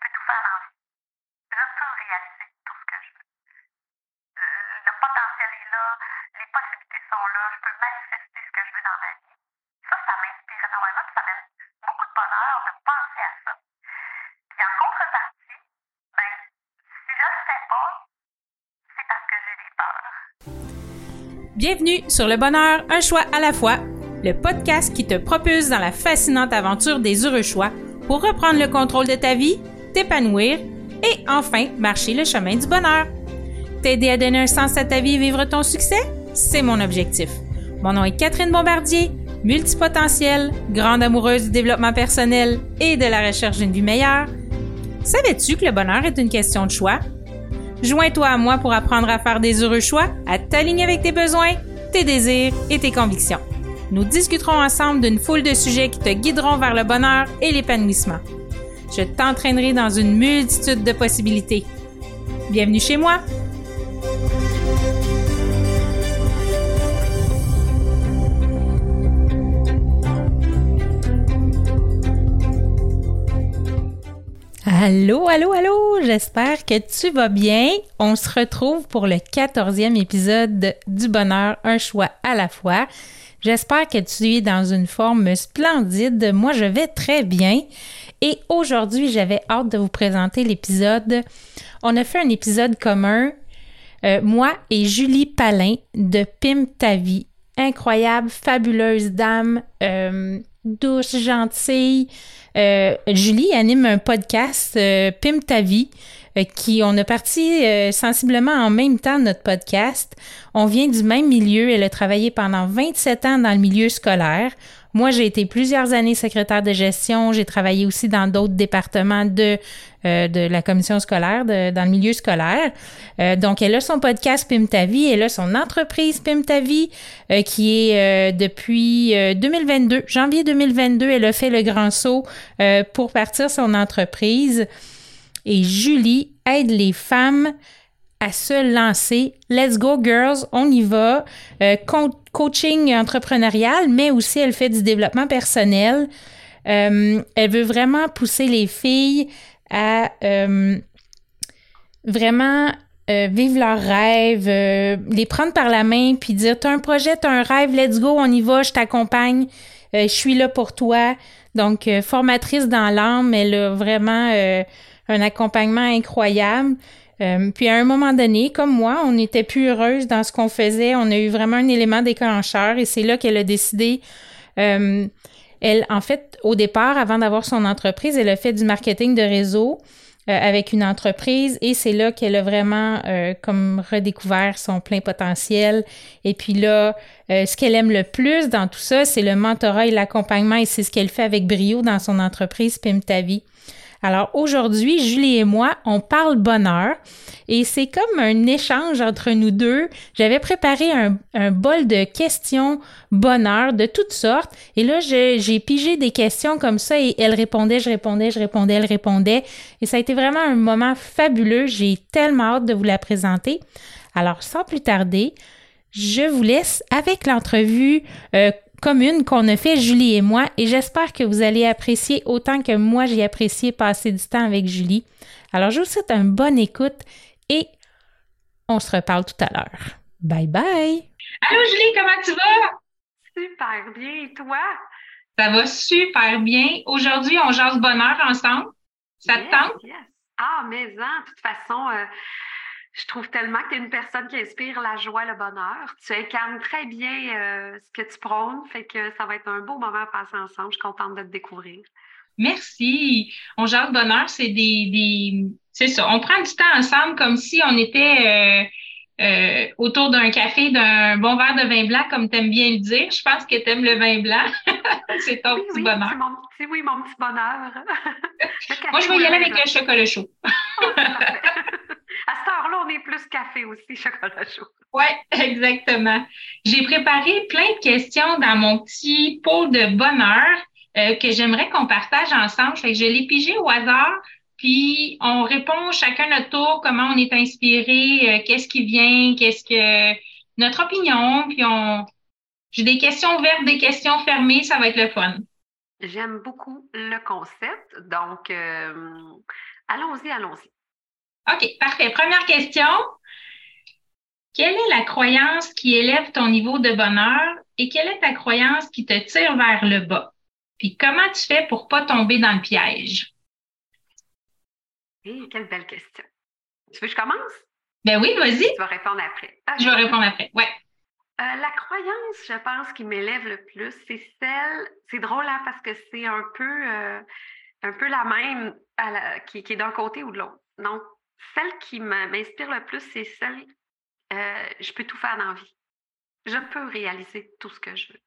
peux tout faire dans vie. Je peux réaliser tout ce que je veux. Euh, le potentiel est là, les possibilités sont là, je peux manifester ce que je veux dans ma vie. Ça, ça m'inspire énormément, ça m'aide beaucoup de bonheur de penser à ça. Puis en contrepartie, ben, si je ne le fais pas, c'est parce que j'ai des peurs. Bienvenue sur Le Bonheur, un choix à la fois, le podcast qui te propulse dans la fascinante aventure des heureux choix pour reprendre le contrôle de ta vie, t'épanouir et enfin marcher le chemin du bonheur. T'aider à donner un sens à ta vie et vivre ton succès, c'est mon objectif. Mon nom est Catherine Bombardier, multipotentielle, grande amoureuse du développement personnel et de la recherche d'une vie meilleure. Savais-tu que le bonheur est une question de choix? Joins-toi à moi pour apprendre à faire des heureux choix, à t'aligner avec tes besoins, tes désirs et tes convictions. Nous discuterons ensemble d'une foule de sujets qui te guideront vers le bonheur et l'épanouissement. Je t'entraînerai dans une multitude de possibilités. Bienvenue chez moi! Allô, allô, allô, j'espère que tu vas bien. On se retrouve pour le quatorzième épisode du bonheur, un choix à la fois. J'espère que tu es dans une forme splendide. Moi, je vais très bien. Et aujourd'hui, j'avais hâte de vous présenter l'épisode. On a fait un épisode commun, euh, moi et Julie Palin de Pim ta vie. Incroyable, fabuleuse dame, euh, douce, gentille. Euh, Julie anime un podcast, Pim ta vie, euh, qui on a parti euh, sensiblement en même temps de notre podcast. On vient du même milieu. Elle a travaillé pendant 27 ans dans le milieu scolaire. Moi, j'ai été plusieurs années secrétaire de gestion. J'ai travaillé aussi dans d'autres départements de, euh, la commission scolaire, dans le milieu scolaire. Euh, donc, elle a son podcast Pim ta vie. Elle a son entreprise Pim ta vie, euh, qui est depuis 2022, janvier 2022. Elle a fait le grand saut pour partir son entreprise. Et Julie aide les femmes à se lancer. Let's go, girls, on y va. Euh, co- coaching entrepreneurial, mais aussi elle fait du développement personnel. Euh, elle veut vraiment pousser les filles à euh, vraiment vivre leurs rêves, les prendre par la main, puis dire T'as un projet, t'as un rêve, let's go, on y va, je t'accompagne, je suis là pour toi. Donc, formatrice dans l'âme, elle a vraiment un accompagnement incroyable. Euh, puis à un moment donné, comme moi, on n'était plus heureuse dans ce qu'on faisait. On a eu vraiment un élément déclencheur et c'est là qu'elle a décidé. euh, elle, en fait, au départ, avant d'avoir son entreprise, elle a fait du marketing de réseau euh, avec une entreprise et c'est là qu'elle a vraiment comme redécouvert son plein potentiel. Et puis là, ce qu'elle aime le plus dans tout ça, c'est le mentorat et l'accompagnement et c'est ce qu'elle fait avec brio dans son entreprise Pim ta vie. Alors aujourd'hui, Julie et moi, on parle bonheur et c'est comme un échange entre nous deux. J'avais préparé un, bol de questions bonheur de toutes sortes et là, j'ai pigé des questions comme ça et elle répondait, je répondais, je répondais, elle répondait et ça a été vraiment un moment fabuleux. J'ai tellement hâte de vous la présenter. Alors sans plus tarder, je vous laisse avec l'entrevue euh, commune qu'on a fait Julie et moi et j'espère que vous allez apprécier autant que moi j'ai apprécié passer du temps avec Julie. Alors je vous souhaite une bonne écoute et on se reparle tout à l'heure. Bye bye! Allô Julie, comment tu vas? Super bien, et toi? Ça va super bien. Aujourd'hui, on jase bonheur ensemble. Ça te tente? yes. Ah, mais en, de toute façon, euh, je trouve tellement que tu es une personne qui inspire la joie, le bonheur. Tu incarnes très bien euh, ce que tu prônes, fait que ça va être un beau moment à passer ensemble. Je suis contente de te découvrir. Merci. On jase bonheur, c'est des, des, c'est ça. On prend du temps ensemble comme si on était euh, euh, autour d'un café, d'un bon verre de vin blanc, comme t'aimes bien le dire. Je pense que t'aimes le vin blanc. c'est ton Oui, petit oui, bonheur. c'est mon petit, oui, mon petit bonheur. Le Moi, je vais y le aller avec un chocolat chaud. À cette heure-là, on est plus café aussi, chocolat chaud. Oui, exactement. J'ai préparé plein de questions dans mon petit pot de bonheur euh, que j'aimerais qu'on partage ensemble. Fait que je l'ai pigé au hasard, puis on répond chacun notre tour, comment on est inspiré, euh, qu'est-ce qui vient, qu'est-ce que notre opinion, puis on j'ai des questions ouvertes, des questions fermées, ça va être le fun. J'aime beaucoup le concept. Donc, euh, allons-y, allons-y. OK, parfait. Première question. Quelle est la croyance qui élève ton niveau de bonheur et quelle est ta croyance qui te tire vers le bas? Puis comment tu fais pour pas tomber dans le piège? Hey, quelle belle question. Tu veux que je commence? Ben oui, vas-y. Tu vas répondre après. Je vais répondre après, ouais. Euh, la croyance, je pense, qui m'élève le plus, c'est celle, c'est drôle hein, parce que c'est un peu, euh, un peu la même qui, est d'un côté ou de l'autre. Donc, celle qui m'inspire le plus, c'est celle, euh, je peux tout faire dans la vie. Je peux réaliser tout ce que je veux.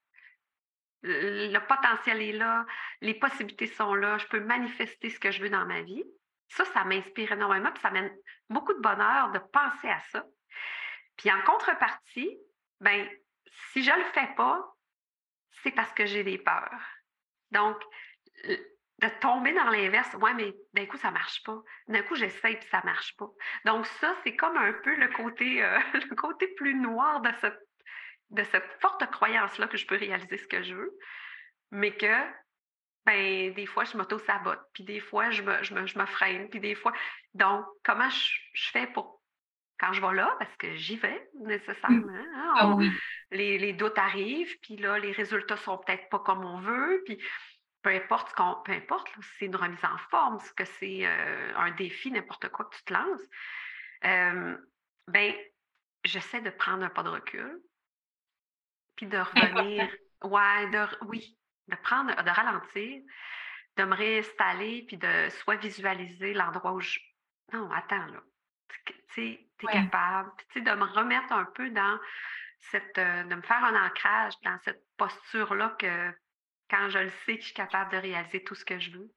Le potentiel est là, les possibilités sont là, je peux manifester ce que je veux dans ma vie. Ça, ça m'inspire énormément, puis ça mène beaucoup de bonheur de penser à ça. Puis en contrepartie, ben si je ne le fais pas, c'est parce que j'ai des peurs. Donc, de tomber dans l'inverse, ouais, mais d'un coup, ça ne marche pas. D'un coup, j'essaie et ça ne marche pas. Donc, ça, c'est comme un peu le côté, euh, le côté plus noir de, ce, de cette forte croyance-là que je peux réaliser ce que je veux, mais que ben, des fois, je m'auto-sabote, puis des fois, je me, je, me, je me, freine, puis des fois. Donc, comment je, je fais pour quand je vais là, parce que j'y vais nécessairement. Hein, ah les, les, doutes arrivent, puis là, les résultats sont peut-être pas comme on veut, puis peu importe ce qu'on, peu importe, si c'est une remise en forme, ce que c'est euh, un défi, n'importe quoi que tu te lances, euh, ben, j'essaie de prendre un pas de recul, puis de revenir. Ouais, de, oui, de prendre, de ralentir, de me réinstaller, puis de soit visualiser l'endroit où je. Non, attends, là. Tu es capable. Puis, de me remettre un peu dans cette. Euh, de me faire un ancrage dans cette posture-là que quand je le sais que je suis capable de réaliser tout ce que je veux.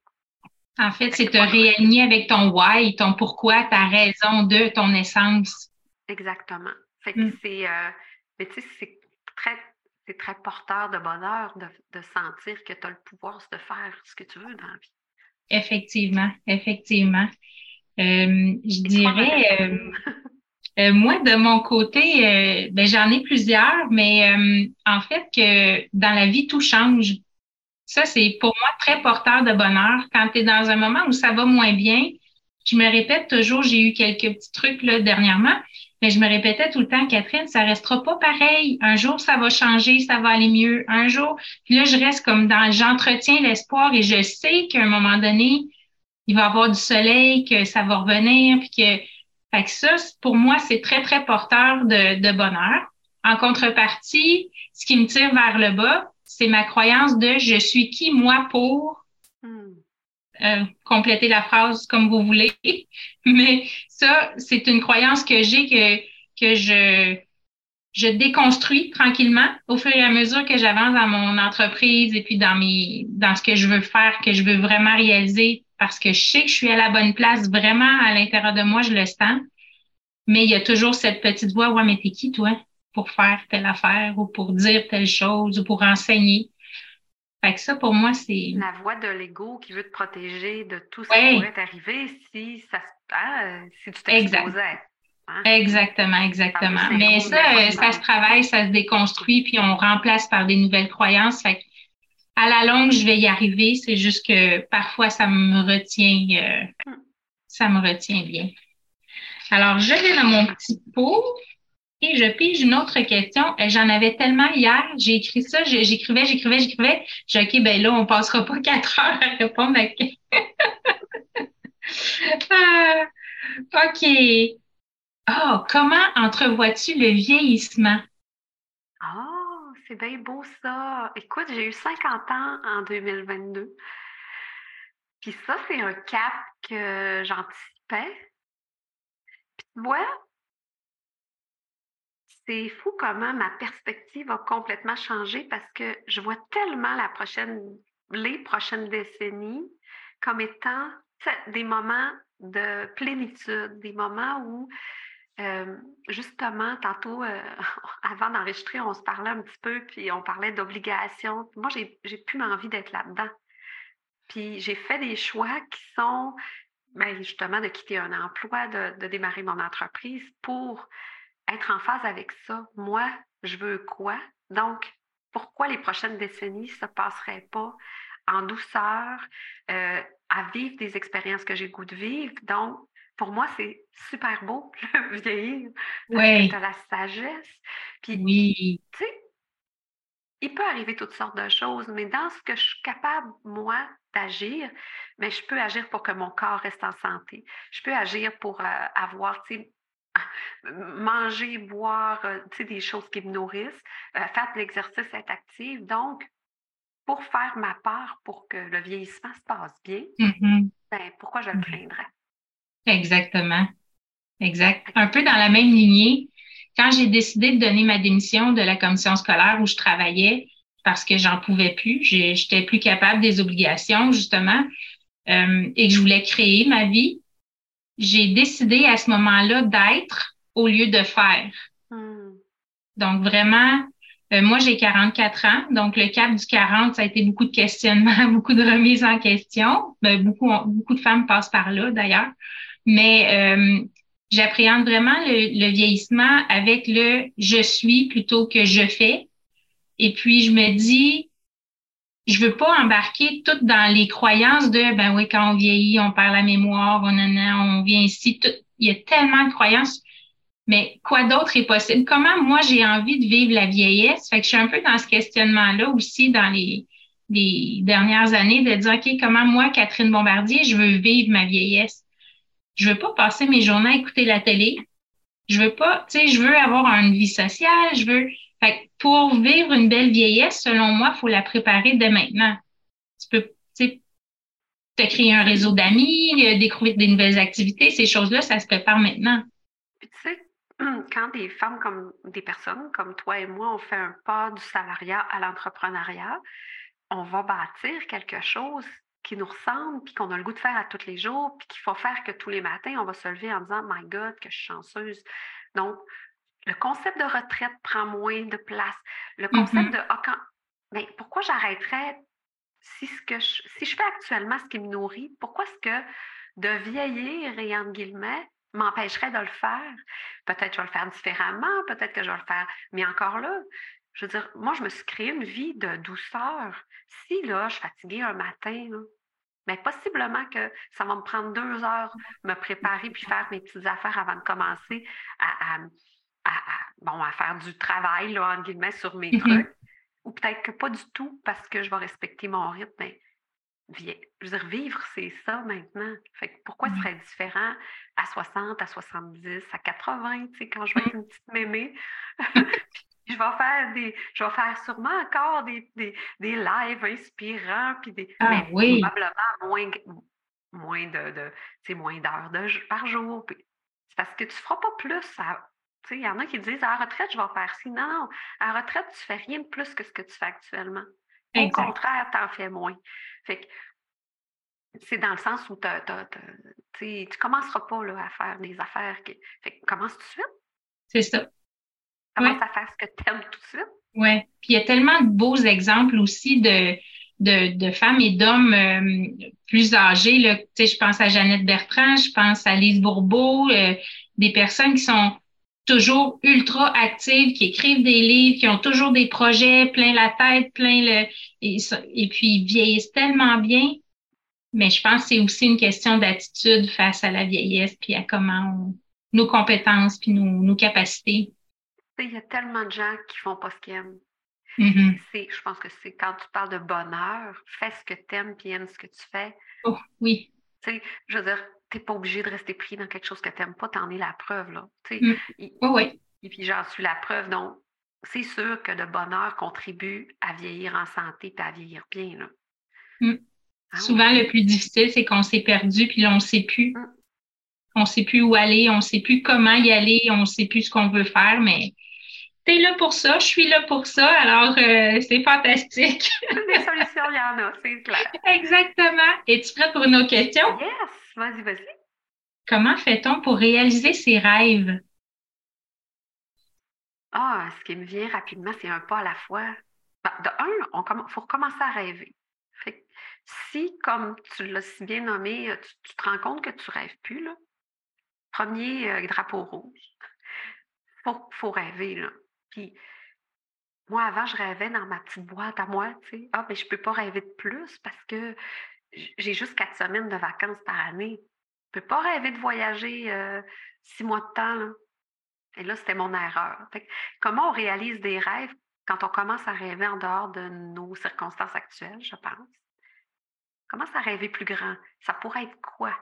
En fait, c'est te réaligner avec ton why, ton pourquoi, ta raison de ton essence. Exactement. Fait que mm. c'est. Euh, mais tu sais, c'est très c'est très porteur de bonheur de, sentir que tu as le pouvoir de faire ce que tu veux dans la vie. Effectivement, effectivement. Euh, je dirais, euh, euh, moi, de mon côté, ben, j'en ai plusieurs, mais en fait, que dans la vie, tout change. Ça, c'est pour moi très porteur de bonheur. Quand tu es dans un moment où ça va moins bien, je me répète toujours, j'ai eu quelques petits trucs là, dernièrement, mais je me répétais tout le temps, Catherine, ça restera pas pareil. Un jour, ça va changer, ça va aller mieux. Un jour, puis là, je reste comme dans, j'entretiens l'espoir et je sais qu'à un moment donné, il va y avoir du soleil, que ça va revenir, puis que, fait que ça, pour moi, c'est très, très porteur de, de bonheur. En contrepartie, ce qui me tire vers le bas, c'est ma croyance de je suis qui, moi, pour euh, compléter la phrase comme vous voulez. Mais ça, c'est une croyance que j'ai que, que je, je déconstruis tranquillement au fur et à mesure que j'avance dans mon entreprise et puis dans mes dans ce que je veux faire, que je veux vraiment réaliser parce que je sais que je suis à la bonne place vraiment à l'intérieur de moi, je le sens. Mais il y a toujours cette petite voix, ouais, mais t'es qui toi pour faire telle affaire ou pour dire telle chose ou pour enseigner? Fait que ça, pour moi, c'est. La voix de l'ego qui veut te protéger de tout ce qui pourrait t'arriver si, ça, ah, si tu t'exposais. Hein? Exactement, exactement. Mais ça, euh, ça se travaille, ça se déconstruit, puis on remplace par des nouvelles croyances. Fait à la longue, je vais y arriver. C'est juste que parfois, ça me retient, euh, hmm. ça me retient bien. Alors, je vais dans mon petit pot. Et je pige une autre question. Euh, j'en avais tellement hier. J'ai écrit ça, j'écrivais, j'écrivais, j'écrivais. J'ai OK, ben là, on passera pas quatre heures à répondre à ah, OK. Oh, comment entrevois-tu le vieillissement? Oh, c'est bien beau ça. Écoute, j'ai eu 50 ans en 2022. Puis ça, c'est un cap que j'anticipais. Puis tu vois, c'est fou comment ma perspective a complètement changé parce que je vois tellement la prochaine, les prochaines décennies comme étant des moments de plénitude, des moments où, euh, justement, tantôt, euh, avant d'enregistrer, on se parlait un petit peu, puis on parlait d'obligations. Moi, j'ai plus envie d'être là-dedans. Puis j'ai fait des choix qui sont, ben, justement, de quitter un emploi, de, de démarrer mon entreprise pour être en phase avec ça. Moi, je veux quoi? Donc, pourquoi les prochaines décennies ne se passeraient pas en douceur, euh, à vivre des expériences que j'ai le goût de vivre? Donc, pour moi, c'est super beau, le vieillir. Oui. Tu as la sagesse. Puis, oui. tu sais, il peut arriver toutes sortes de choses, mais dans ce que je suis capable, moi, d'agir, mais je peux agir pour que mon corps reste en santé. Je peux agir pour euh, avoir, tu sais, manger, boire, euh, tu sais, des choses qui me nourrissent, euh, faire de l'exercice, être active. Donc, pour faire ma part pour que le vieillissement se passe bien, mm-hmm. ben, pourquoi je le plaindrais? Exactement. Exact. Un peu dans la même lignée, quand j'ai décidé de donner ma démission de la commission scolaire où je travaillais parce que j'en pouvais plus, j'étais plus capable des obligations, justement, euh, et que je voulais créer ma vie, j'ai décidé à ce moment-là d'être au lieu de faire. Hmm. Donc, vraiment, euh, moi, j'ai 44 ans, donc le cap du 40, ça a été beaucoup de questionnements, beaucoup de remises en question. Ben, beaucoup, beaucoup de femmes passent par là, d'ailleurs. Mais euh, j'appréhende vraiment le, vieillissement avec le je suis plutôt que je fais. Et puis je me dis, je veux pas embarquer tout dans les croyances de ben oui, quand on vieillit, on perd la mémoire, on, on vient ici. Tout, il y a tellement de croyances. Mais quoi d'autre est possible? Comment moi j'ai envie de vivre la vieillesse? Fait que je suis un peu dans ce questionnement-là aussi dans les, les dernières années de dire, OK, comment moi, Catherine Bombardier, je veux vivre ma vieillesse? Je veux pas passer mes journées à écouter la télé. Je veux pas, tu sais, je veux avoir une vie sociale. Je veux. Fait pour vivre une belle vieillesse, selon moi, il faut la préparer dès maintenant. Tu peux, te créer un réseau d'amis, euh, découvrir des nouvelles activités. Ces choses-là, ça se prépare maintenant. Puis tu sais, quand des femmes comme des personnes comme toi et moi, on fait un pas du salariat à l'entrepreneuriat, on va bâtir quelque chose qui nous ressemble, puis qu'on a le goût de faire à tous les jours, puis qu'il faut faire que tous les matins, on va se lever en disant My God, que je suis chanceuse. Donc, le concept de retraite prend moins de place. Le concept mm-hmm. de ah, quand, mais ben, pourquoi j'arrêterais si ce que je, si je fais actuellement ce qui me nourrit, pourquoi est-ce que de vieillir et entre guillemets m'empêcherait de le faire? Peut-être que je vais le faire différemment, peut-être que je vais le faire, mais encore là, je veux dire, moi, je me suis créé une vie de douceur. Si là, je suis fatiguée un matin, mais possiblement que ça va me prendre deux heures me préparer puis faire mes petites affaires avant de commencer à, bon, à faire du travail, là, en guillemets, sur mes mm-hmm. trucs. Ou peut-être que pas du tout parce que je vais respecter mon rythme. Mais je veux dire, vivre, c'est ça maintenant. Fait que pourquoi ce serait différent à 60, à 70, à 80, tu sais, quand je vais être une petite mémé? je vais faire des, je vais faire sûrement encore des, des, des lives inspirants, puis des, ah, mais oui. probablement moins, moins de, de moins d'heures par jour. C'est parce que tu ne feras pas plus. Il y en a qui disent à la retraite, je vais faire ci. Non, non, à la retraite, tu ne fais rien de plus que ce que tu fais actuellement. Au contraire, tu en fais moins. Fait que c'est dans le sens où tu ne commenceras pas là, à faire des affaires. Qui... Fait que commence tout de suite. C'est ça. Commence à faire ce que tu aimes tout de suite. Oui. Puis il y a tellement de beaux exemples aussi de, de, de femmes et d'hommes euh, plus âgés. Là. Je pense à Jeannette Bertrand, je pense à Lise Bourbeau, euh, des personnes qui sont toujours ultra actives, qui écrivent des livres, qui ont toujours des projets, plein la tête, plein le... Et, et puis vieillissent tellement bien. Mais je pense que c'est aussi une question d'attitude face à la vieillesse, puis à comment nos compétences, puis nos, nos capacités. Il y a tellement de gens qui font pas ce qu'ils aiment. Mm-hmm. Je pense que c'est quand tu parles de bonheur, fais ce que tu aimes puis aime ce que tu fais. Oh, oui. je veux dire, tu n'es pas obligé de rester pris dans quelque chose que tu n'aimes pas, tu en es la preuve. Là. Mm. Oh, oui. Et puis j'en suis la preuve. Donc, c'est sûr que le bonheur contribue à vieillir en santé et à vieillir bien. Là. Mm. Ah Souvent, le plus difficile, c'est qu'on s'est perdu puis là, on ne sait plus. Mm. On ne sait plus où aller, on ne sait plus comment y aller, on ne sait plus ce qu'on veut faire, mais t'es là pour ça, je suis là pour ça, alors euh, c'est fantastique. Des solutions, il y en a, c'est clair. Exactement. Es-tu prête pour une autre question? Yes, vas-y, vas-y. Comment fait-on pour réaliser ses rêves? Ah, ce qui me vient rapidement, c'est un pas à la fois. Ben, de un, il faut recommencer à rêver. si, comme tu l'as si bien nommé, tu, te rends compte que tu ne rêves plus, là, premier euh, drapeau rouge. Il faut, faut rêver. Là. Puis, moi, avant, je rêvais dans ma petite boîte à moi, tu sais. Ah, mais je ne peux pas rêver de plus parce que j'ai juste quatre semaines de vacances par année. Je ne peux pas rêver de voyager euh, six mois de temps. Et là, c'était mon erreur. comment on réalise des rêves quand on commence à rêver en dehors de nos circonstances actuelles, je pense? Commence à rêver plus grand? Ça pourrait être quoi?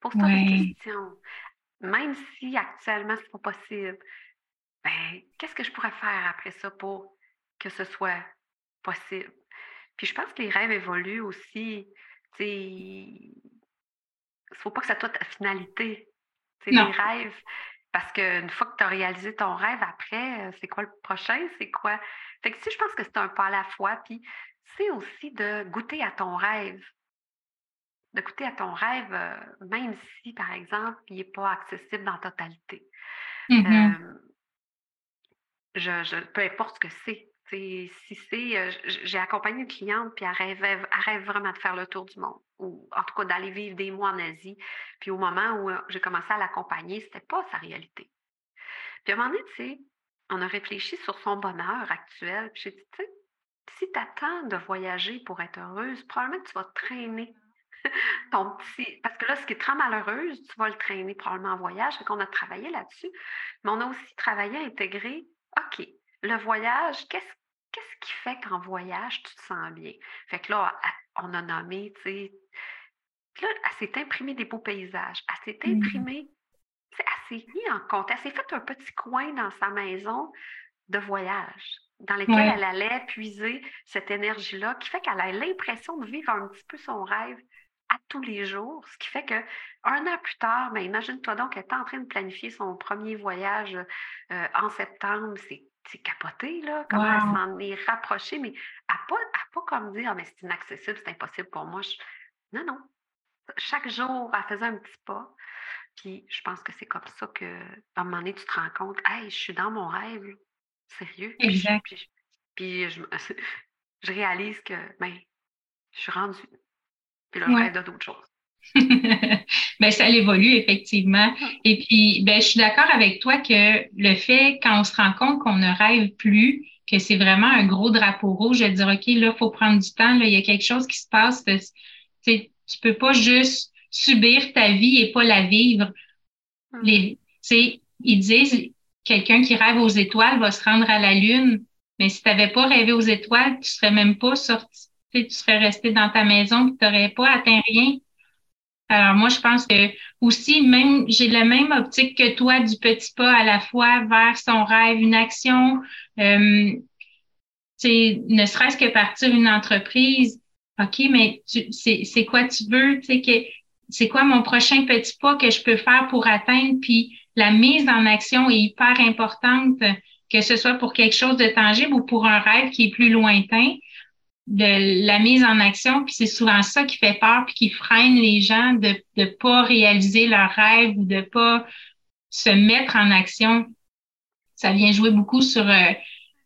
Pose-toi des questions. Même si actuellement, ce n'est pas possible, ben, qu'est-ce que je pourrais faire après ça pour que ce soit possible? Puis je pense que les rêves évoluent aussi. Il ne faut pas que ça soit ta finalité. Les rêves, parce qu'une fois que tu as réalisé ton rêve, après, euh, c'est quoi le prochain? C'est quoi? Fait que si je pense que c'est un pas à la fois, puis c'est aussi de goûter à ton rêve. De goûter à ton rêve, euh, même si, par exemple, il n'est pas accessible dans la totalité. Mmh euh, je, peu importe ce que c'est. Si c'est, j'ai accompagné une cliente, puis elle rêve vraiment de faire le tour du monde, ou en tout cas d'aller vivre des mois en Asie. Puis au moment où j'ai commencé à l'accompagner, ce n'était pas sa réalité. Puis à un moment donné, tu sais, on a réfléchi sur son bonheur actuel. Puis j'ai dit, tu sais, si tu attends de voyager pour être heureuse, probablement que tu vas traîner ton petit. Parce que là, ce qui est très malheureuse, tu vas le traîner probablement en voyage. Fait qu'on a travaillé là-dessus. Mais on a aussi travaillé à intégrer, OK, le voyage, qu'est-ce qu'est-ce qui fait qu'en voyage, tu te sens bien? Fait que là, on a nommé, tu sais, là, elle s'est imprimée des beaux paysages. Elle s'est mmh. imprimée, elle s'est mis en compte. Elle s'est fait un petit coin dans sa maison de voyage dans lequel elle allait puiser cette énergie-là, qui fait qu'elle a l'impression de vivre un petit peu son rêve à tous les jours, ce qui fait que un an plus tard, mais ben, imagine-toi donc, elle est en train de planifier son premier voyage euh, en septembre, c'est c'est capoté, là, comment elle s'en est rapprochée, mais n'a pas, pas comme dire, ah, mais c'est inaccessible, c'est impossible pour moi. Non, non. Chaque jour, elle faisait un petit pas. Puis je pense que c'est comme ça que, à un moment donné, tu te rends compte, hey, je suis dans mon rêve, sérieux. Exact. Puis, je, je, réalise que, ben, je suis rendue. Puis là, je rêve d'autres choses. ben, ça évolue effectivement. Ah. Et puis, ben, je suis d'accord avec toi que le fait, quand on se rend compte qu'on ne rêve plus, que c'est vraiment un gros drapeau rouge, de dire, OK, là, il faut prendre du temps, là, il y a quelque chose qui se passe. Tu tu peux pas juste subir ta vie et pas la vivre. Ah. Les, ils disent, quelqu'un qui rêve aux étoiles va se rendre à la lune. Mais si tu n'avais pas rêvé aux étoiles, tu serais même pas sorti. Tu serais resté dans ta maison tu n'aurais pas atteint rien. Alors moi, je pense que aussi, même j'ai la même optique que toi du petit pas à la fois vers son rêve, une action, euh, ne serait-ce que partir une entreprise. OK, mais c'est quoi tu veux? C'est quoi mon prochain petit pas que je peux faire pour atteindre? Puis la mise en action est hyper importante, que ce soit pour quelque chose de tangible ou pour un rêve qui est plus lointain de la mise en action, puis c'est souvent ça qui fait peur, puis qui freine les gens de ne pas réaliser leurs rêves ou de pas se mettre en action. Ça vient jouer beaucoup sur, euh,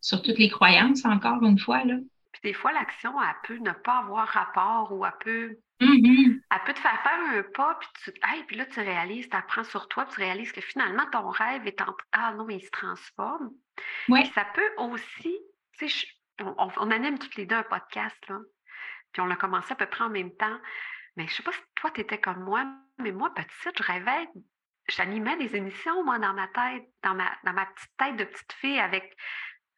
sur toutes les croyances, encore une fois. Là. Puis des fois, l'action, elle peut ne pas avoir rapport ou elle peut, mm-hmm. elle peut te faire faire un pas, puis, tu, hey, puis là, tu réalises, tu apprends sur toi, tu réalises que finalement, ton rêve est en... Ah non, mais il se transforme. Ouais. ça peut aussi, tu sais, on, anime toutes les deux un podcast, là. Puis on l'a commencé à peu près en même temps. Mais je sais pas si toi, tu étais comme moi, mais moi, petite, je rêvais, j'animais des émissions, moi, dans ma tête, dans ma, dans ma petite tête de petite fille avec,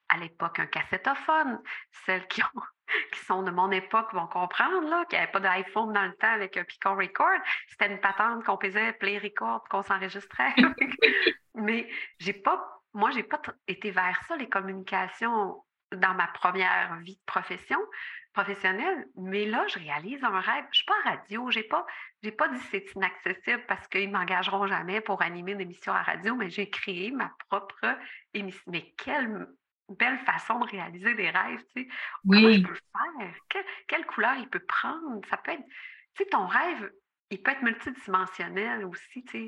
à l'époque, un cassettophone. Celles qui, qui sont de mon époque vont comprendre, là, qu'il n'y avait pas d'iPhone dans le temps avec un Picon Record. C'était une patente qu'on faisait Play Record, qu'on s'enregistrait. mais j'ai pas, moi, pas été vers ça, les communications dans ma première vie de profession, professionnelle, mais là, je réalise un rêve. Je ne suis pas à radio, je n'ai pas, pas dit c'est inaccessible parce qu'ils ne m'engageront jamais pour animer une émission à radio, mais j'ai créé ma propre émission. Mais quelle belle façon de réaliser des rêves, tu sais. Comment je peux le faire? quelle couleur il peut prendre? Ça peut être, tu sais, ton rêve, il peut être multidimensionnel aussi, tu sais.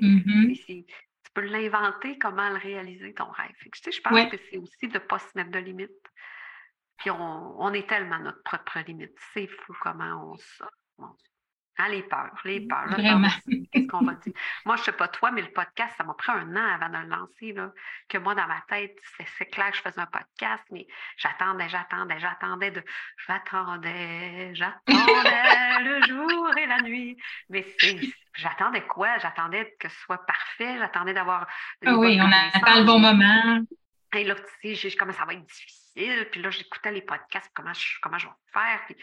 Tu peux l'inventer, comment le réaliser, ton rêve. tu sais, je pense que c'est aussi de ne pas se mettre de limites. Puis on, est tellement notre propre limite. C'est fou comment on sort. Hein, les peurs, les peurs. Vraiment. Qu'est-ce qu'on va dire? Moi, je ne sais pas toi, mais le podcast, ça m'a pris un an avant de le lancer. Là, que moi, dans ma tête, c'est clair que je faisais un podcast, mais j'attendais, j'attendais, j'attendais de. J'attendais, j'attendais le jour et la nuit. Mais j'attendais quoi? J'attendais que ce soit parfait, j'attendais d'avoir. Ah oui, on attend le bon moment. Et là, tu sais, comment ça va être difficile. Puis là, j'écoutais les podcasts, comment je, comment je vais faire. Puis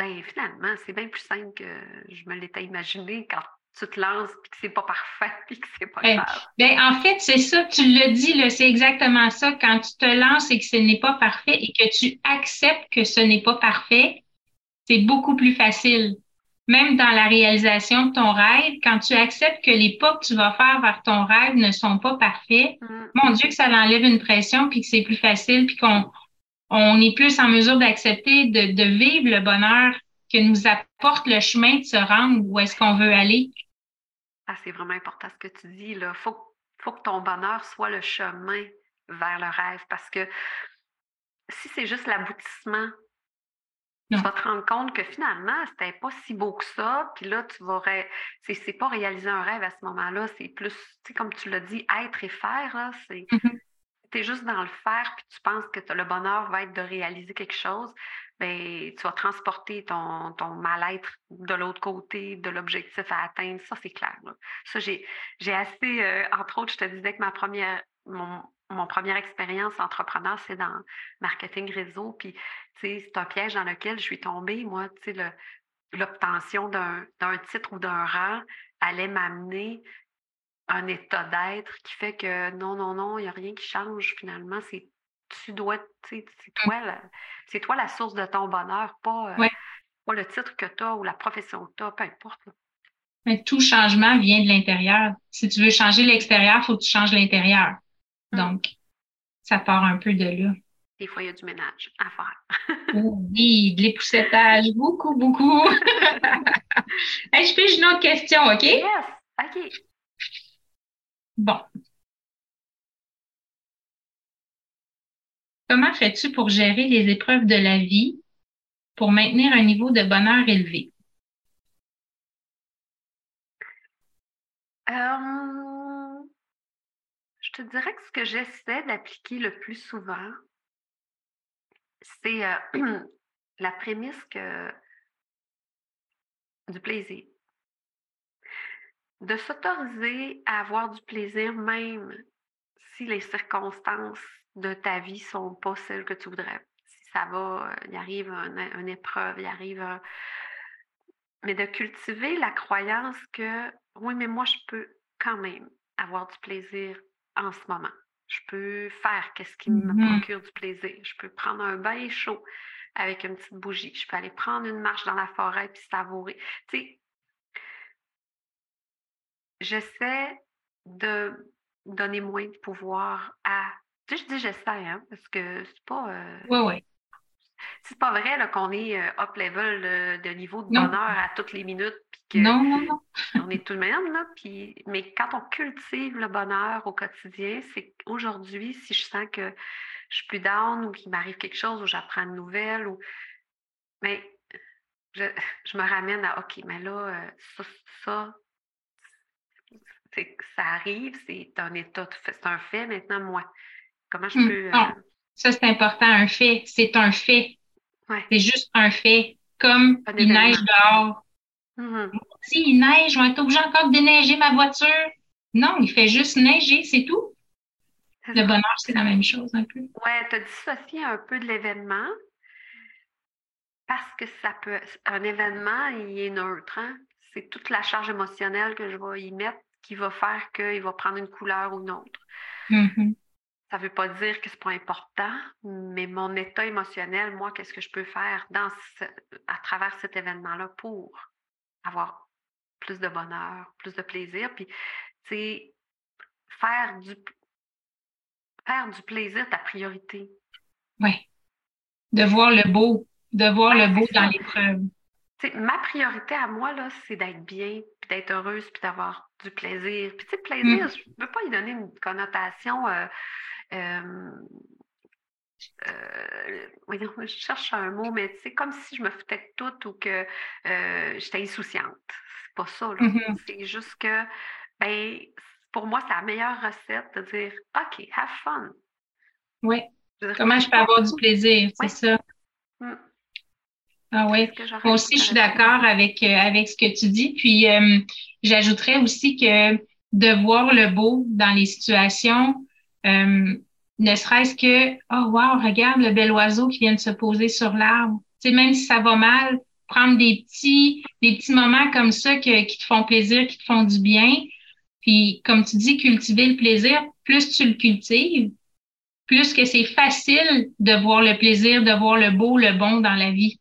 ben finalement, c'est bien plus simple que je me l'étais imaginé quand tu te lances puis que c'est pas parfait puis que c'est pas grave. Ben, en fait, c'est ça, tu le dis, c'est exactement ça. Quand tu te lances et que ce n'est pas parfait et que tu acceptes que ce n'est pas parfait, c'est beaucoup plus facile. Même dans la réalisation de ton rêve, quand tu acceptes que les pas que tu vas faire vers ton rêve ne sont pas parfaits, mmh. mon Dieu, que ça enlève une pression puis que c'est plus facile puis qu'on on est plus en mesure d'accepter de, vivre le bonheur que nous apporte le chemin de se rendre où est-ce qu'on veut aller. Ah, c'est vraiment important ce que tu dis. Il faut, faut que ton bonheur soit le chemin vers le rêve parce que si c'est juste l'aboutissement, tu vas te rendre compte que finalement, c'était pas si beau que ça. Puis là, tu vas. C'est pas réaliser un rêve à ce moment-là. C'est plus, tu sais, comme tu l'as dit, être et faire. C'est. Mm-hmm tu es juste dans le faire, puis tu penses que le bonheur va être de réaliser quelque chose, bien, tu vas transporter ton, mal-être de l'autre côté de l'objectif à atteindre. Ça, c'est clair. Ça, j'ai, j'ai assez, euh, entre autres, je te disais que ma première, mon première expérience entrepreneur, c'est dans marketing réseau. Puis, c'est un piège dans lequel je suis tombée. Moi, tu sais, l'obtention d'un, d'un titre ou d'un rang allait m'amener un état d'être qui fait que non, non, non, il n'y a rien qui change finalement. C'est tu dois, c'est mmh. toi, la, c'est toi la source de ton bonheur, pas, euh, pas le titre que tu as ou la profession que tu as, peu importe. Mais tout changement vient de l'intérieur. Si tu veux changer l'extérieur, il faut que tu changes l'intérieur. Mmh. Donc, ça part un peu de là. Des fois, il y a du ménage à faire. oui, de l'époussetage, beaucoup, beaucoup. je fais une autre question, OK? Yes, OK. Bon. Comment fais-tu pour gérer les épreuves de la vie pour maintenir un niveau de bonheur élevé? Euh, je te dirais que ce que j'essaie d'appliquer le plus souvent, c'est euh, la prémisse du plaisir de s'autoriser à avoir du plaisir même si les circonstances de ta vie sont pas celles que tu voudrais. Si ça va, il arrive une épreuve, il arrive un... Mais de cultiver la croyance que oui, mais moi, je peux quand même avoir du plaisir en ce moment. Je peux faire qu'est-ce qui me mm-hmm. procure du plaisir. Je peux prendre un bain chaud avec une petite bougie. Je peux aller prendre une marche dans la forêt puis savourer. Tu sais, j'essaie de donner moins de pouvoir à. Tu sais, je dis j'essaie, hein, parce que c'est pas. Euh... Oui, oui. C'est pas vrai qu'on est euh, up level de, niveau de bonheur à toutes les minutes. Que non, non, non. on est tout de même, là. Puis, mais quand on cultive le bonheur au quotidien, c'est aujourd'hui, si je sens que je suis plus down ou qu'il m'arrive quelque chose ou j'apprends une nouvelle ou. Mais je, je, me ramène à OK, mais là, euh, ça, ça ça arrive, c'est un état, c'est un fait. Maintenant, moi, comment je mmh. peux. Euh, ça, c'est important, un fait. C'est un fait. C'est juste un fait. Comme il neige dehors. Mmh si il neige, je vais être obligé encore de déneiger ma voiture. Non, il fait juste neiger, c'est tout. Le bonheur, c'est la même chose un peu. Oui, tu as dissocié un peu de l'événement parce que ça peut. Un événement, il est neutre. Hein? C'est toute la charge émotionnelle que je vais y mettre qui va faire qu'il va prendre une couleur ou une autre. Mm-hmm. Ça ne veut pas dire que ce n'est pas important, mais mon état émotionnel, moi, qu'est-ce que je peux faire dans à travers cet événement-là pour avoir plus de bonheur, plus de plaisir, puis, tu sais, faire du, faire du plaisir ta priorité. Oui. De voir le beau, de voir le beau dans l'épreuve ma priorité à moi, là, c'est d'être bien, puis d'être heureuse, puis d'avoir du plaisir. Puis, tu sais, plaisir, mm. je ne veux pas y donner une connotation euh, euh, euh, je cherche un mot, mais c'est comme si je me foutais de tout ou que euh, j'étais insouciante. C'est pas ça, là. Mhm. C'est juste que, ben, pour moi, c'est la meilleure recette de dire, OK, have fun. Oui. Comment je peux avoir du plaisir, c'est ça. Mm. Ah oui. Moi aussi, je suis d'accord avec, euh, avec ce que tu dis. Puis, euh, j'ajouterais aussi que de voir le beau dans les situations, euh, ne serait-ce que, oh wow, regarde le bel oiseau qui vient de se poser sur l'arbre. Tu sais, même si ça va mal, prendre des petits, des petits moments comme ça que- qui te font plaisir, qui te font du bien. Puis, comme tu dis, cultiver le plaisir, plus tu le cultives, plus que c'est facile de voir le plaisir, de voir le beau, le bon dans la vie.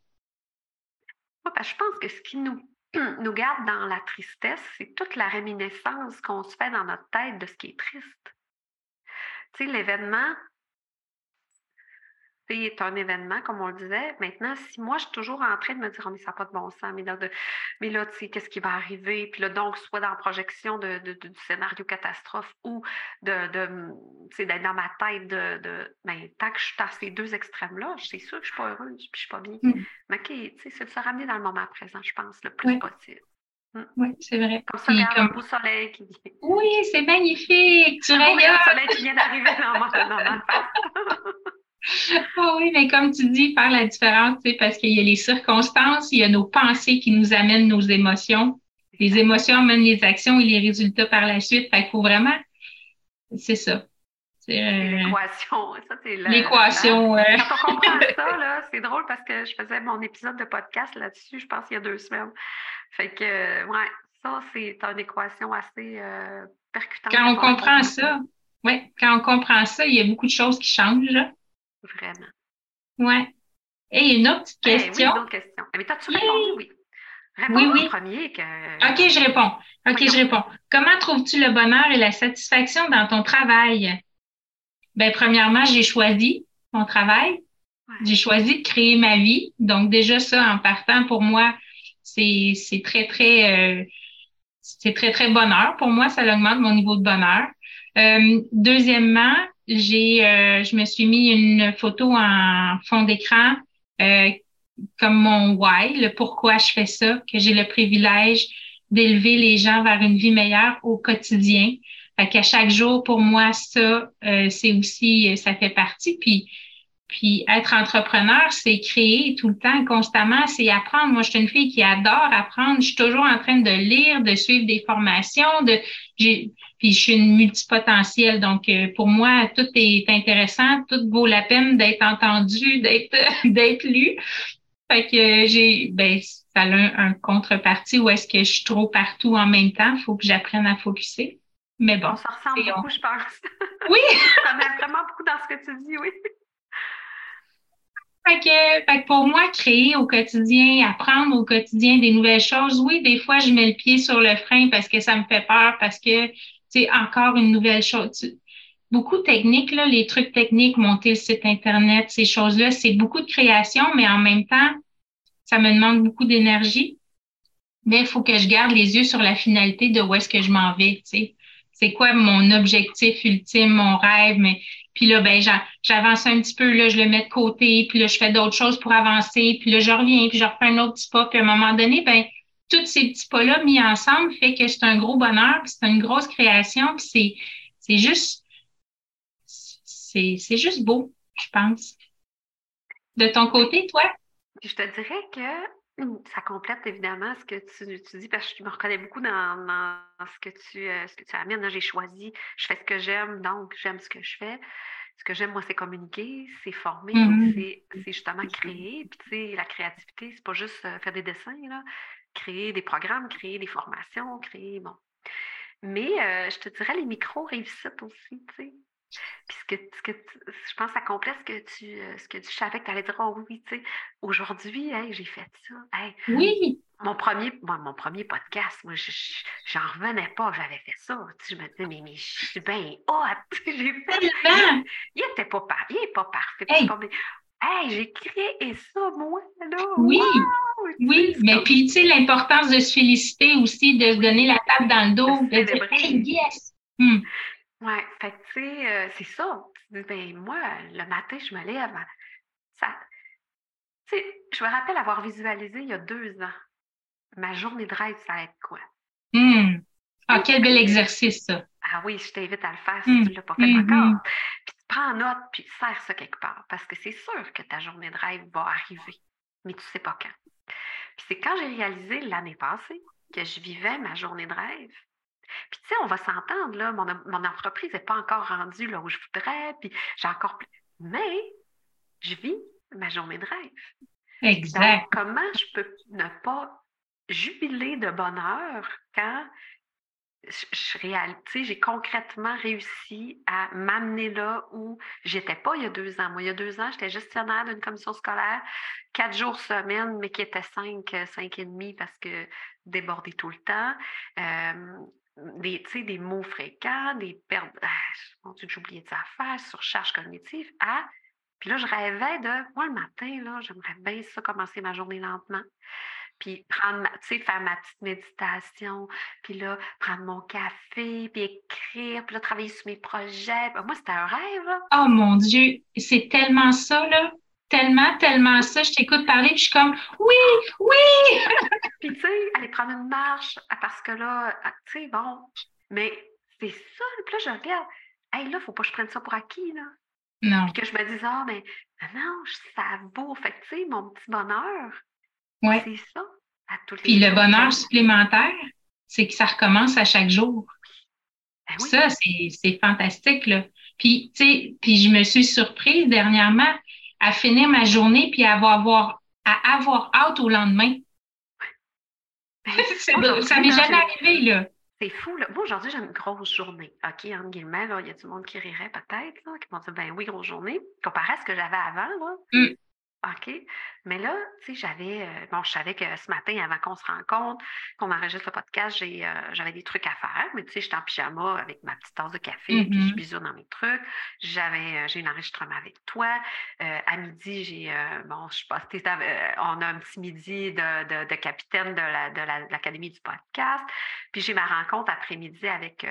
Que je pense que ce qui nous, nous garde dans la tristesse, c'est toute la réminiscence qu'on se fait dans notre tête de ce qui est triste. Tu sais, l'événement, c'est un événement, comme on le disait. Maintenant, si moi, je suis toujours en train de me dire, oh, mais ça n'a pas de bon sens, mais là, de- mais là tu sais, qu'est-ce qui va arriver? Puis là, donc, soit dans la projection de, du scénario catastrophe ou de, de tu d'être dans ma tête de, de ben, tant que je suis à ces deux extrêmes-là, c'est sûr que je ne suis pas heureuse, puis je ne suis pas bien. Mm. Mais OK, tu sais, c'est de se ramener dans le moment présent, je pense, le plus Oui. possible. Oui, c'est vrai. Comme ça, Puis regarde comme- un beau soleil qui vient. Oui, c'est magnifique. Tu Ah rayonnes. un soleil qui vient d'arriver dans dans ma face. Ah oui, mais comme tu dis, faire la différence, tu sais, parce qu'il y a les circonstances, il y a nos pensées qui nous amènent nos émotions. Les émotions amènent les actions et les résultats par la suite. Fait qu'il faut vraiment, c'est ça. C'est euh, L'équation, ça, c'est l'équation. euh, Quand on comprend ça, là, c'est drôle parce que je faisais mon épisode de podcast là-dessus, je pense, il y a deux semaines. Fait que, ouais, ça, c'est une équation assez euh, percutante. quand on comprend ça, ouais, quand on comprend ça, il y a beaucoup de choses qui changent. là. Vraiment. Ouais. Et une autre petite Eh oui, question. une autre question. Eh, Mais t'as-tu répondu? Oui. Réponds Oui, oui. premier que... OK, je réponds. OK, Voyons. je réponds. Comment trouves-tu le bonheur et la satisfaction dans ton travail? Ben, premièrement, j'ai choisi mon travail. Ouais. J'ai choisi de créer ma vie. Donc, déjà, ça, en partant, pour moi, c'est, c'est très, très, euh, c'est très, très bonheur. Pour moi, ça augmente mon niveau de bonheur. Euh, deuxièmement, j'ai, euh, je me suis mis une photo en fond d'écran, euh, comme mon why, le pourquoi je fais ça, que j'ai le privilège d'élever les gens vers une vie meilleure au quotidien. Fait qu'à chaque jour, pour moi, ça, euh, c'est aussi, ça fait partie. Puis, puis être entrepreneur, c'est créer tout le temps, constamment, c'est apprendre. Moi, je suis une fille qui adore apprendre. Je suis toujours en train de lire, de suivre des formations, de, j'ai, puis je suis une multipotentielle. Donc, euh, pour moi, tout est intéressant, tout vaut la peine d'être entendu, d'être, d'être lu. Fait que j'ai, ben, ça a un, un contrepartie où est-ce que je suis trop partout en même temps. Faut que j'apprenne à focuser. Mais bon. On se ressemble on- beaucoup, je pense. Oui! Ça m'aide vraiment beaucoup dans ce que tu dis, oui. Fait que, fait que pour moi, créer au quotidien, apprendre au quotidien des nouvelles choses, oui, des fois, je mets le pied sur le frein parce que ça me fait peur, parce que c'est encore une nouvelle chose. Beaucoup de techniques, là, les trucs techniques, monter le site Internet, ces choses-là, c'est beaucoup de création, mais en même temps, ça me demande beaucoup d'énergie. Mais il faut que je garde les yeux sur la finalité de où est-ce que je m'en vais, tu sais. C'est quoi mon objectif ultime, mon rêve, mais puis là, ben, j'avance un petit peu, là, je le mets de côté, puis là, je fais d'autres choses pour avancer, puis là, je reviens, puis je refais un autre petit pas, puis à un moment donné, ben, tous ces petits pas-là mis ensemble fait que c'est un gros bonheur, puis c'est une grosse création, puis c'est, c'est juste, c'est, c'est juste beau, je pense. De ton côté, toi? Je te dirais que hum, ça complète évidemment ce que tu, tu dis, parce que je me reconnais beaucoup dans, dans ce que tu, euh, ce que tu amènes. J'ai choisi, je fais ce que j'aime, donc j'aime ce que je fais. Ce que j'aime, moi, c'est communiquer, c'est former, Mhm. c'est c'est justement créer. Puis, tu sais, la créativité, c'est pas juste euh, faire des dessins, là. Créer des programmes, créer des formations, créer, bon. Mais euh, je te dirais, les micro-réussites aussi, tu sais. Puis ce que, ce que tu- je pense que ça complète ce que tu, euh, ce que tu savais que tu allais dire, oh oui, tu sais, aujourd'hui, hey, j'ai fait ça. Hey, Oui, mon premier, mon premier podcast, moi, je- je- j'en revenais pas, j'avais fait ça. Tu sais, je me disais, mais, mais je suis bien hot, j'ai fait. tellement. Il était pas parfait, il est pas parfait. Hey. pas. Hey, j'ai créé ça, moi, là. Oui, Wow! Tu oui, mais puis, tu sais, l'importance de se féliciter aussi, de se donner la tape dans le dos, De dire, hey, yes! Hmm. Ouais, fait que tu sais, euh, c'est ça. dis, ben moi, le matin, je me lève. Ça, tu sais, je me rappelle avoir visualisé il y a deux ans. Ma journée de rêve, ça va être quoi? Hum. Ah, quel bel exercice, ça. Ah oui, je t'invite à le faire si Hum, tu ne l'as pas fait hum, encore. Puis tu prends en note, puis serre ça quelque part. Parce que c'est sûr que ta journée de rêve va arriver, mais tu ne sais pas quand. Puis c'est quand j'ai réalisé l'année passée que je vivais ma journée de rêve. Puis tu sais, on va s'entendre, là, mon, mon entreprise n'est pas encore rendue là où je voudrais, puis j'ai encore plus. Mais je vis ma journée de rêve. Exact. Donc, comment je peux ne pas jubiler de bonheur quand je, j'ai concrètement réussi à m'amener là où j'étais pas il y a deux ans. Moi, il y a deux ans, j'étais gestionnaire d'une commission scolaire, quatre jours semaine, mais qui était cinq, euh, cinq et demi parce que débordé tout le temps. Des, des mots fréquents, des pertes. Ah, mon Dieu, oublié des affaires, surcharge cognitive. Ah, puis là, je rêvais de, moi, le matin, j'aimerais bien ça, commencer ma journée lentement. Puis prendre, ma- tu sais, faire ma petite méditation, puis là, prendre mon café, puis écrire, puis là, travailler sur mes projets. Ben, moi, c'était un rêve, là. Oh mon Dieu, c'est tellement ça, là. Tellement, tellement ça. Je t'écoute parler, puis je suis comme, oui, oui! Puis, tu sais, aller prendre une marche, ah, parce que là, ah, tu sais, bon, mais c'est ça. Puis là, je regarde, hey, là, faut pas que je prenne ça pour acquis, là. Non. Puis que je me dise, ah, mais non, je savoure. Fait que, tu sais, mon petit bonheur, Ouais. c'est ça, à tous les Puis le bonheur supplémentaire, c'est que ça recommence à chaque jour. Ben oui. Ça, c'est, fantastique, là. Puis, tu sais, puis je me suis surprise dernièrement à finir ma journée puis à avoir, à avoir hâte au lendemain. Ben, ça m'est là, jamais arrivé, là. C'est fou, là. Moi, aujourd'hui, j'ai une grosse journée. OK, entre guillemets, là, il y a du monde qui rirait peut-être, là, qui vont dire, ben oui, grosse journée, comparé à ce que j'avais avant, là. Mm. OK. Mais là, tu sais, j'avais, euh, bon, je savais que ce matin, avant qu'on se rencontre, qu'on enregistre le podcast, j'ai, euh, j'avais des trucs à faire, mais tu sais, j'étais en pyjama avec ma petite tasse de café, puis je bisous dans mes trucs. J'avais, euh, j'ai un enregistrement avec toi. À midi, j'ai, bon, je sais pas, si t'es- euh, on a un petit midi de, de, de capitaine de, la, de, la- de l'Académie du podcast. Puis j'ai ma rencontre après-midi avec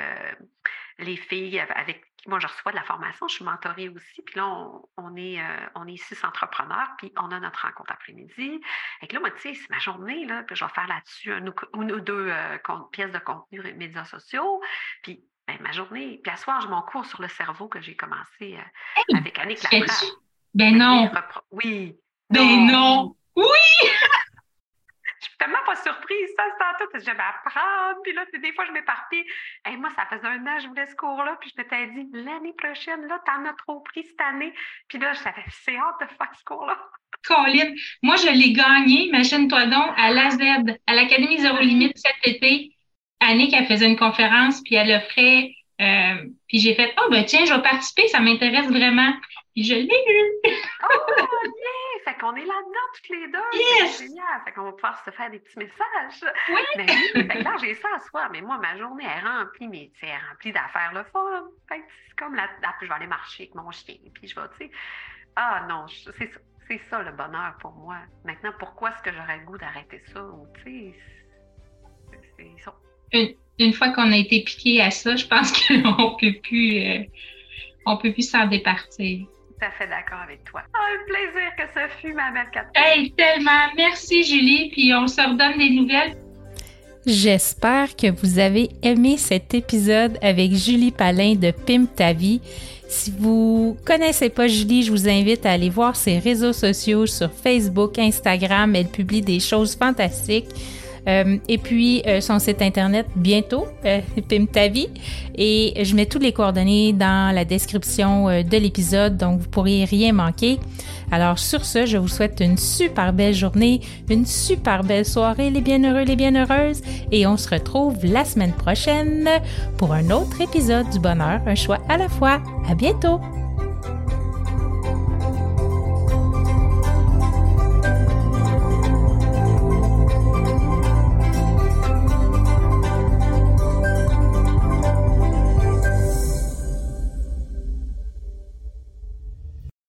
les filles, av- avec moi je reçois de la formation, je suis mentorée aussi. Puis là, on, on est, euh, on est six entrepreneurs, puis on a notre rencontre après-midi. Et que là, moi, tu sais, c'est ma journée, là, puis je vais faire là-dessus une ou deux euh, pièces de contenu et médias sociaux. Puis ben, ma journée, puis à soir, j'ai mon cours sur le cerveau que j'ai commencé euh, Hey, avec Annick? Laprade. Ben Oui, non, Oui. ben non. Oui! Je suis tellement pas surprise, ça, c'est parce que j'aime apprendre, puis là, des fois, je m'éparpille. Et moi, ça faisait un an, que je voulais ce cours-là, puis je m'étais dit, l'année prochaine, là, t'en as trop pris cette année. Puis là, j'avais c'est hâte de faire ce cours-là. Colin, moi, je l'ai gagné, imagine-toi donc, à l'AZ, à l'Académie Zéro Limite cet été. Annick, elle faisait une conférence, puis elle offrait, euh, puis j'ai fait, oh, ben tiens, je vais participer, ça m'intéresse vraiment. Puis je l'ai eu. Oh, yeah! Fait qu'on est là-dedans, toutes les deux. Yes! C'est génial. Fait qu'on va pouvoir se faire des petits messages. Oui. Mais oui, fait que là, j'ai ça à soir. Mais moi, ma journée est remplie, mais c'est remplie d'affaires le fun. Fait que c'est comme la, la- puis je vais aller marcher avec mon chien. Puis je vais, tu sais. Ah non, je- c'est ça. C'est ça le bonheur pour moi. Maintenant, pourquoi est-ce que j'aurais le goût d'arrêter ça? Ou, tu sais, c'est- c'est ça. Une, une fois qu'on a été piqué à ça, je pense qu'on peut plus, euh, on peut plus s'en départir. Tout à fait d'accord avec toi. Ah, un plaisir que ce fut, ma belle Catherine. Hey, tellement. Merci, Julie. Puis on se redonne des nouvelles. J'espère que vous avez aimé cet épisode avec Julie Palin de Pimp ta vie. Si vous connaissez pas Julie, je vous invite à aller voir ses réseaux sociaux sur Facebook, Instagram. Elle publie des choses fantastiques. Euh, et puis euh, son site internet bientôt, euh, vie. Et je mets toutes les coordonnées dans la description euh, de l'épisode, donc vous pourriez rien manquer. Alors sur ce, je vous souhaite une super belle journée, une super belle soirée, les bienheureux, les bienheureuses, et on se retrouve la semaine prochaine pour un autre épisode du bonheur, un choix à la fois. À bientôt!